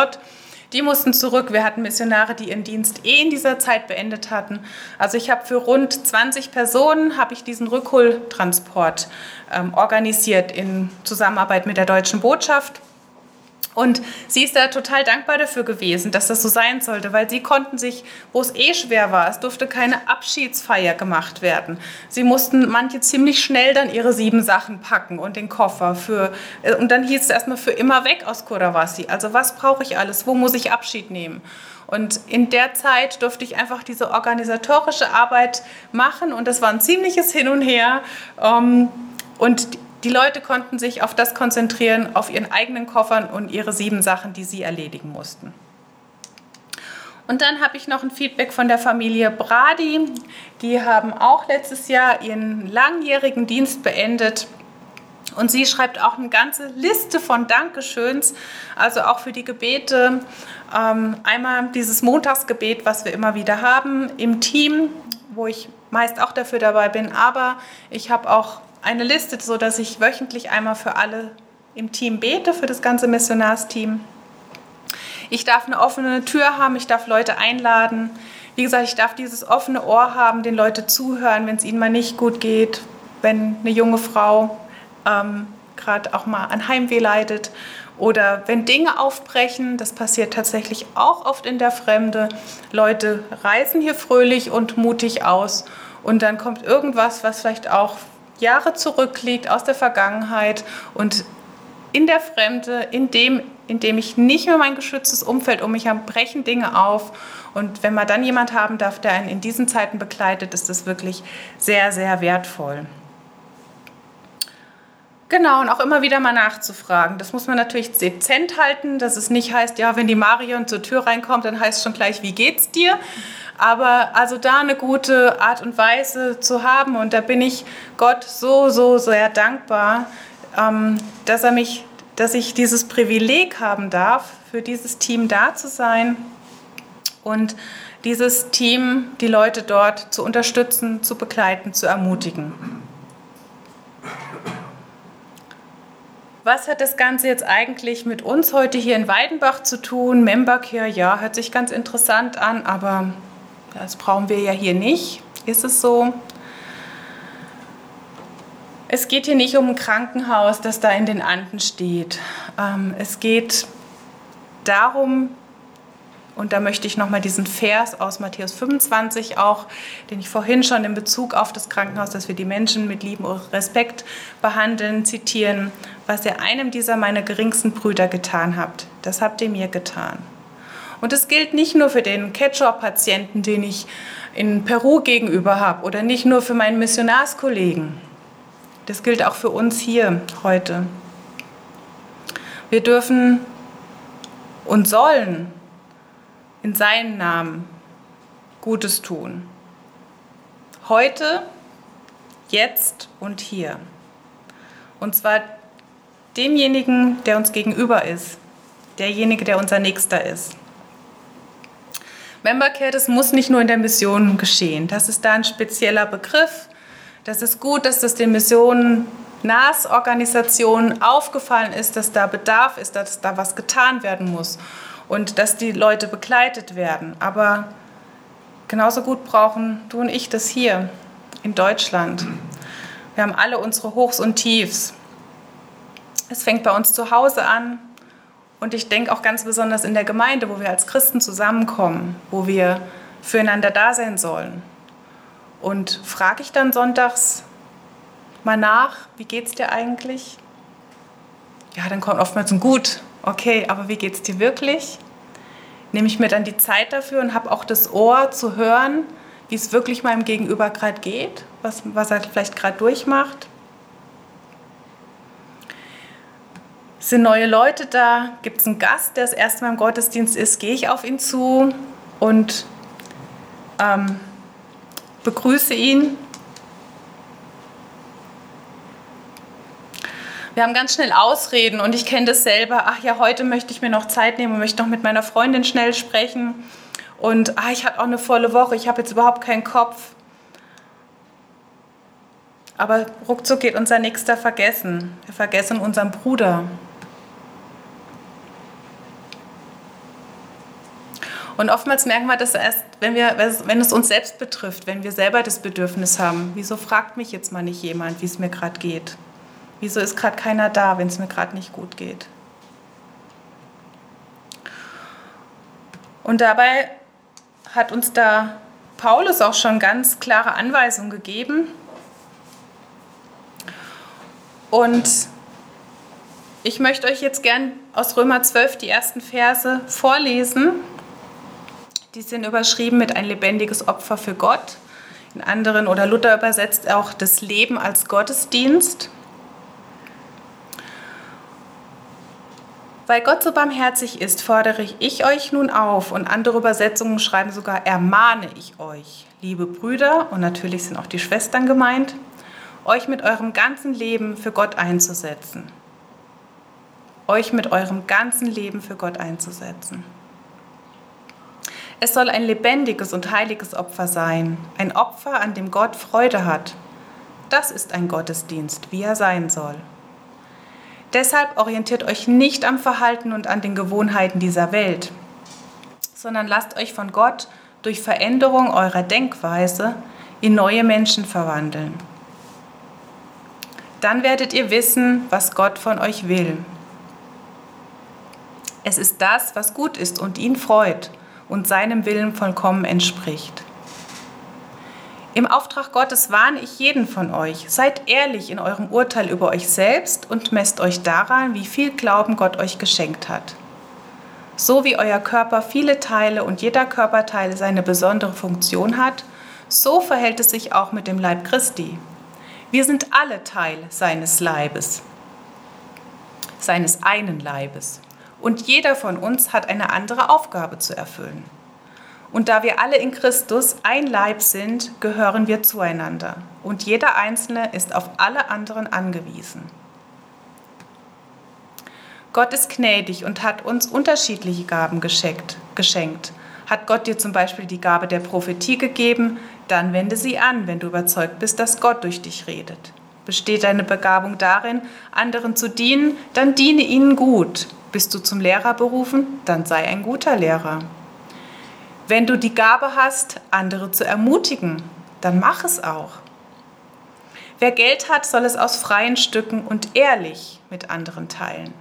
die mussten zurück. Wir hatten Missionare, die ihren Dienst eh in dieser Zeit beendet hatten. Also ich habe für rund 20 Personen habe ich diesen Rückholtransport ähm, organisiert in Zusammenarbeit mit der deutschen Botschaft. Und sie ist da total dankbar dafür gewesen, dass das so sein sollte, weil sie konnten sich, wo es eh schwer war, es durfte keine Abschiedsfeier gemacht werden. Sie mussten manche ziemlich schnell dann ihre sieben Sachen packen und den Koffer für, äh, und dann hieß es erstmal für immer weg aus Kurawasi. Also was brauche ich alles? Wo muss ich Abschied nehmen? Und in der Zeit durfte ich einfach diese organisatorische Arbeit machen und das war ein ziemliches Hin und Her. Ähm, und die Leute konnten sich auf das konzentrieren, auf ihren eigenen Koffern und ihre sieben Sachen, die sie erledigen mussten. Und dann habe ich noch ein Feedback von der Familie Brady. Die haben auch letztes Jahr ihren langjährigen Dienst beendet. Und sie schreibt auch eine ganze Liste von Dankeschöns, also auch für die Gebete. Ähm, einmal dieses Montagsgebet, was wir immer wieder haben im Team, wo ich meist auch dafür dabei bin. Aber ich habe auch eine Liste, sodass ich wöchentlich einmal für alle im Team bete, für das ganze Missionarsteam. Ich darf eine offene Tür haben, ich darf Leute einladen. Wie gesagt, ich darf dieses offene Ohr haben, den Leuten zuhören, wenn es ihnen mal nicht gut geht, wenn eine junge Frau ähm, gerade auch mal an Heimweh leidet oder wenn Dinge aufbrechen, das passiert tatsächlich auch oft in der Fremde. Leute reisen hier fröhlich und mutig aus und dann kommt irgendwas, was vielleicht auch Jahre zurückliegt aus der Vergangenheit und in der Fremde, in dem, in dem ich nicht mehr mein geschütztes Umfeld um mich habe, brechen Dinge auf. Und wenn man dann jemand haben darf, der einen in diesen Zeiten begleitet, ist das wirklich sehr, sehr wertvoll. Genau, und auch immer wieder mal nachzufragen. Das muss man natürlich dezent halten, dass es nicht heißt, ja, wenn die Marion zur Tür reinkommt, dann heißt es schon gleich, wie geht's dir? Aber also da eine gute Art und Weise zu haben und da bin ich Gott so, so sehr dankbar, ähm, dass er mich, dass ich dieses Privileg haben darf, für dieses Team da zu sein und dieses Team, die Leute dort zu unterstützen, zu begleiten, zu ermutigen. Was hat das Ganze jetzt eigentlich mit uns heute hier in Weidenbach zu tun? Membercare, ja, hört sich ganz interessant an, aber das brauchen wir ja hier nicht. Ist es so? Es geht hier nicht um ein Krankenhaus, das da in den Anden steht. Ähm, es geht darum, und da möchte ich nochmal diesen Vers aus Matthäus 25 auch, den ich vorhin schon in Bezug auf das Krankenhaus, dass wir die Menschen mit Liebe und Respekt behandeln, zitieren. Was ihr einem dieser meiner geringsten Brüder getan habt, das habt ihr mir getan. Und das gilt nicht nur für den Ketchup-Patienten, den ich in Peru gegenüber habe, oder nicht nur für meinen Missionarskollegen. Das gilt auch für uns hier heute. Wir dürfen und sollen in seinem Namen Gutes tun. Heute, jetzt und hier. Und zwar demjenigen, der uns gegenüber ist, derjenige, der unser Nächster ist. Membercare, das muss nicht nur in der Mission geschehen. Das ist da ein spezieller Begriff. Das ist gut, dass das den Missionen NAS-Organisationen aufgefallen ist, dass da Bedarf ist, dass da was getan werden muss und dass die Leute begleitet werden. Aber genauso gut brauchen du und ich das hier in Deutschland. Wir haben alle unsere Hochs und Tiefs. Es fängt bei uns zu Hause an und ich denke auch ganz besonders in der Gemeinde, wo wir als Christen zusammenkommen, wo wir füreinander da sein sollen. Und frage ich dann sonntags mal nach, wie geht's dir eigentlich? Ja, dann kommt oftmals ein Gut. Okay, aber wie geht's dir wirklich? Nehme ich mir dann die Zeit dafür und habe auch das Ohr zu hören, wie es wirklich meinem Gegenüber gerade geht, was, was er vielleicht gerade durchmacht. Sind neue Leute da? Gibt es einen Gast, der das erste Mal im Gottesdienst ist? Gehe ich auf ihn zu und ähm, begrüße ihn. Wir haben ganz schnell Ausreden und ich kenne das selber. Ach ja, heute möchte ich mir noch Zeit nehmen und möchte noch mit meiner Freundin schnell sprechen. Und ah, ich hatte auch eine volle Woche, ich habe jetzt überhaupt keinen Kopf. Aber ruckzuck geht unser Nächster vergessen. Wir vergessen unseren Bruder. Und oftmals merken wir das erst, wenn, wir, wenn es uns selbst betrifft, wenn wir selber das Bedürfnis haben. Wieso fragt mich jetzt mal nicht jemand, wie es mir gerade geht? Wieso ist gerade keiner da, wenn es mir gerade nicht gut geht? Und dabei hat uns da Paulus auch schon ganz klare Anweisungen gegeben. Und ich möchte euch jetzt gern aus Römer 12 die ersten Verse vorlesen. Die sind überschrieben mit ein lebendiges Opfer für Gott. In anderen oder Luther übersetzt auch das Leben als Gottesdienst. Weil Gott so barmherzig ist, fordere ich euch nun auf und andere Übersetzungen schreiben sogar, ermahne ich euch, liebe Brüder, und natürlich sind auch die Schwestern gemeint, euch mit eurem ganzen Leben für Gott einzusetzen. Euch mit eurem ganzen Leben für Gott einzusetzen. Es soll ein lebendiges und heiliges Opfer sein, ein Opfer, an dem Gott Freude hat. Das ist ein Gottesdienst, wie er sein soll. Deshalb orientiert euch nicht am Verhalten und an den Gewohnheiten dieser Welt, sondern lasst euch von Gott durch Veränderung eurer Denkweise in neue Menschen verwandeln. Dann werdet ihr wissen, was Gott von euch will. Es ist das, was gut ist und ihn freut und seinem Willen vollkommen entspricht. Im Auftrag Gottes warne ich jeden von euch. Seid ehrlich in eurem Urteil über euch selbst und messt euch daran, wie viel Glauben Gott euch geschenkt hat. So wie euer Körper viele Teile und jeder Körperteil seine besondere Funktion hat, so verhält es sich auch mit dem Leib Christi. Wir sind alle Teil seines Leibes, seines einen Leibes und jeder von uns hat eine andere Aufgabe zu erfüllen. Und da wir alle in Christus ein Leib sind, gehören wir zueinander und jeder Einzelne ist auf alle anderen angewiesen. Gott ist gnädig und hat uns unterschiedliche Gaben geschenkt. geschenkt. Hat Gott dir zum Beispiel die Gabe der Prophetie gegeben, dann wende sie an, wenn du überzeugt bist, dass Gott durch dich redet. Besteht deine Begabung darin, anderen zu dienen, dann diene ihnen gut. Bist du zum Lehrer berufen, dann sei ein guter Lehrer. Wenn du die Gabe hast, andere zu ermutigen, dann mach es auch. Wer Geld hat, soll es aus freien Stücken und ehrlich mit anderen teilen.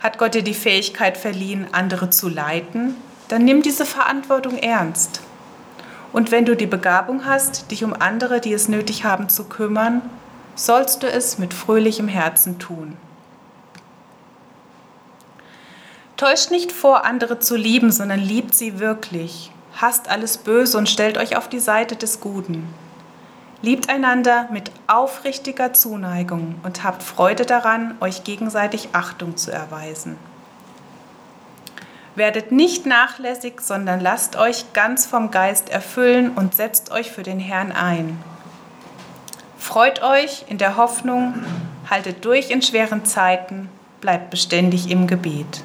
Hat Gott dir die Fähigkeit verliehen, andere zu leiten, dann nimm diese Verantwortung ernst. Und wenn du die Begabung hast, dich um andere, die es nötig haben, zu kümmern, sollst du es mit fröhlichem Herzen tun. Täuscht nicht vor, andere zu lieben, sondern liebt sie wirklich. Hasst alles Böse und stellt euch auf die Seite des Guten. Liebt einander mit aufrichtiger Zuneigung und habt Freude daran, euch gegenseitig Achtung zu erweisen. Werdet nicht nachlässig, sondern lasst euch ganz vom Geist erfüllen und setzt euch für den Herrn ein. Freut euch in der Hoffnung, haltet durch in schweren Zeiten, bleibt beständig im Gebet.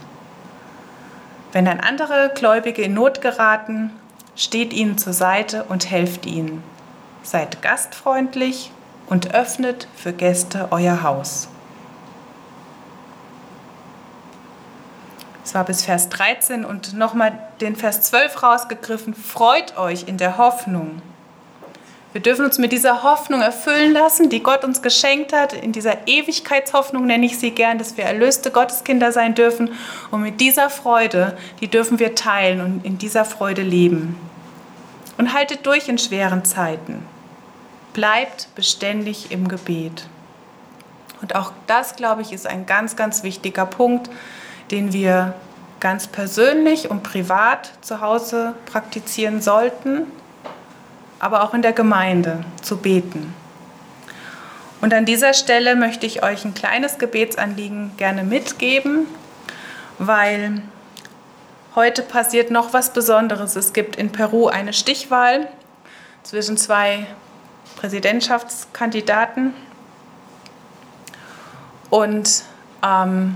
Wenn dann andere Gläubige in Not geraten, steht ihnen zur Seite und helft ihnen. Seid gastfreundlich, und öffnet für Gäste euer Haus. Es war bis Vers 13 und nochmal den Vers 12 rausgegriffen. Freut euch in der Hoffnung. Wir dürfen uns mit dieser Hoffnung erfüllen lassen, die Gott uns geschenkt hat. In dieser Ewigkeitshoffnung nenne ich sie gern, dass wir erlöste Gotteskinder sein dürfen. Und mit dieser Freude, die dürfen wir teilen und in dieser Freude leben. Und haltet durch in schweren Zeiten. Bleibt beständig im Gebet. Und auch das, glaube ich, ist ein ganz, ganz wichtiger Punkt, den wir ganz persönlich und privat zu Hause praktizieren sollten, aber auch in der Gemeinde zu beten. Und an dieser Stelle möchte ich euch ein kleines Gebetsanliegen gerne mitgeben, weil heute passiert noch was Besonderes. Es gibt in Peru eine Stichwahl zwischen zwei Präsidentschaftskandidaten. Und ähm,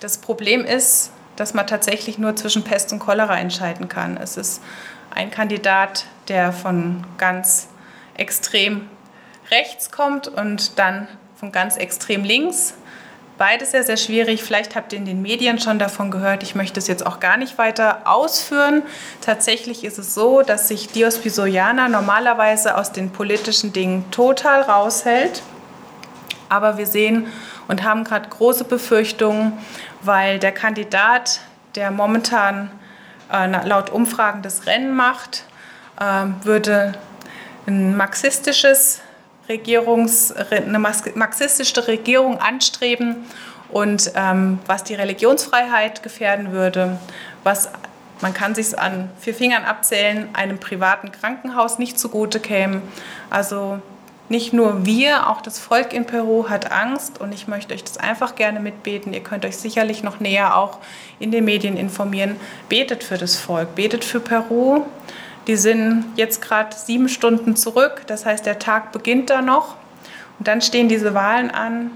das Problem ist, dass man tatsächlich nur zwischen Pest und Cholera entscheiden kann. Es ist ein Kandidat, der von ganz extrem rechts kommt und dann von ganz extrem links. Beides sehr, sehr schwierig. Vielleicht habt ihr in den Medien schon davon gehört. Ich möchte es jetzt auch gar nicht weiter ausführen. Tatsächlich ist es so, dass sich Dios Pisoiana normalerweise aus den politischen Dingen total raushält. Aber wir sehen und haben gerade große Befürchtungen, weil der Kandidat, der momentan äh, laut Umfragen das Rennen macht, würde ein marxistisches Regierungs, eine marxistische Regierung anstreben und ähm, was die Religionsfreiheit gefährden würde, was man kann sich an vier Fingern abzählen, einem privaten Krankenhaus nicht zugute käme. Also nicht nur wir, auch das Volk in Peru hat Angst und ich möchte euch das einfach gerne mitbeten. Ihr könnt euch sicherlich noch näher auch in den Medien informieren. Betet für das Volk, betet für Peru. Die sind jetzt gerade sieben Stunden zurück, das heißt, der Tag beginnt da noch und dann stehen diese Wahlen an.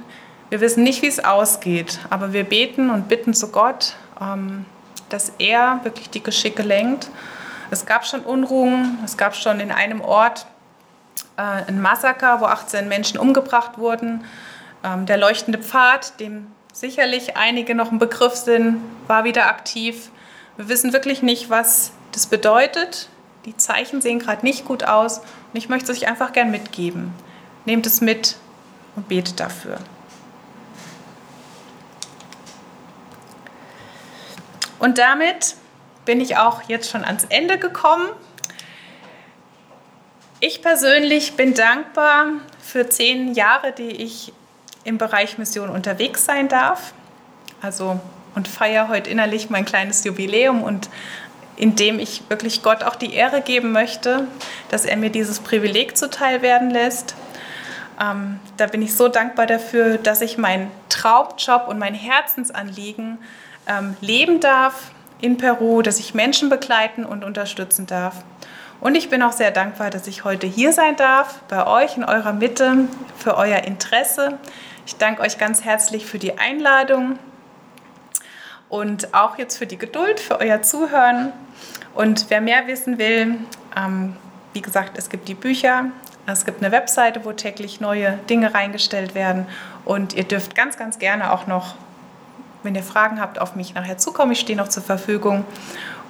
Wir wissen nicht, wie es ausgeht, aber wir beten und bitten zu Gott, ähm, dass er wirklich die Geschicke lenkt. Es gab schon Unruhen, es gab schon in einem Ort äh, ein Massaker, wo 18 Menschen umgebracht wurden. Ähm, der leuchtende Pfad, dem sicherlich einige noch ein Begriff sind, war wieder aktiv. Wir wissen wirklich nicht, was das bedeutet. Die Zeichen sehen gerade nicht gut aus und ich möchte es euch einfach gern mitgeben. Nehmt es mit und betet dafür. Und damit bin ich auch jetzt schon ans Ende gekommen. Ich persönlich bin dankbar für zehn Jahre, die ich im Bereich Mission unterwegs sein darf. Also und feiere heute innerlich mein kleines Jubiläum und indem ich wirklich Gott auch die Ehre geben möchte, dass er mir dieses Privileg zuteil werden lässt. Ähm, da bin ich so dankbar dafür, dass ich meinen Traumjob und mein Herzensanliegen ähm, leben darf in Peru, dass ich Menschen begleiten und unterstützen darf. Und ich bin auch sehr dankbar, dass ich heute hier sein darf, bei euch in eurer Mitte, für euer Interesse. Ich danke euch ganz herzlich für die Einladung und auch jetzt für die Geduld, für euer Zuhören. Und wer mehr wissen will, ähm, wie gesagt, es gibt die Bücher, es gibt eine Webseite, wo täglich neue Dinge reingestellt werden. Und ihr dürft ganz, ganz gerne auch noch, wenn ihr Fragen habt, auf mich nachher zukommen. Ich stehe noch zur Verfügung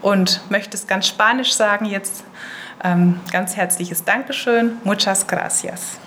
und möchte es ganz spanisch sagen jetzt. Ähm, ganz herzliches Dankeschön. Muchas gracias.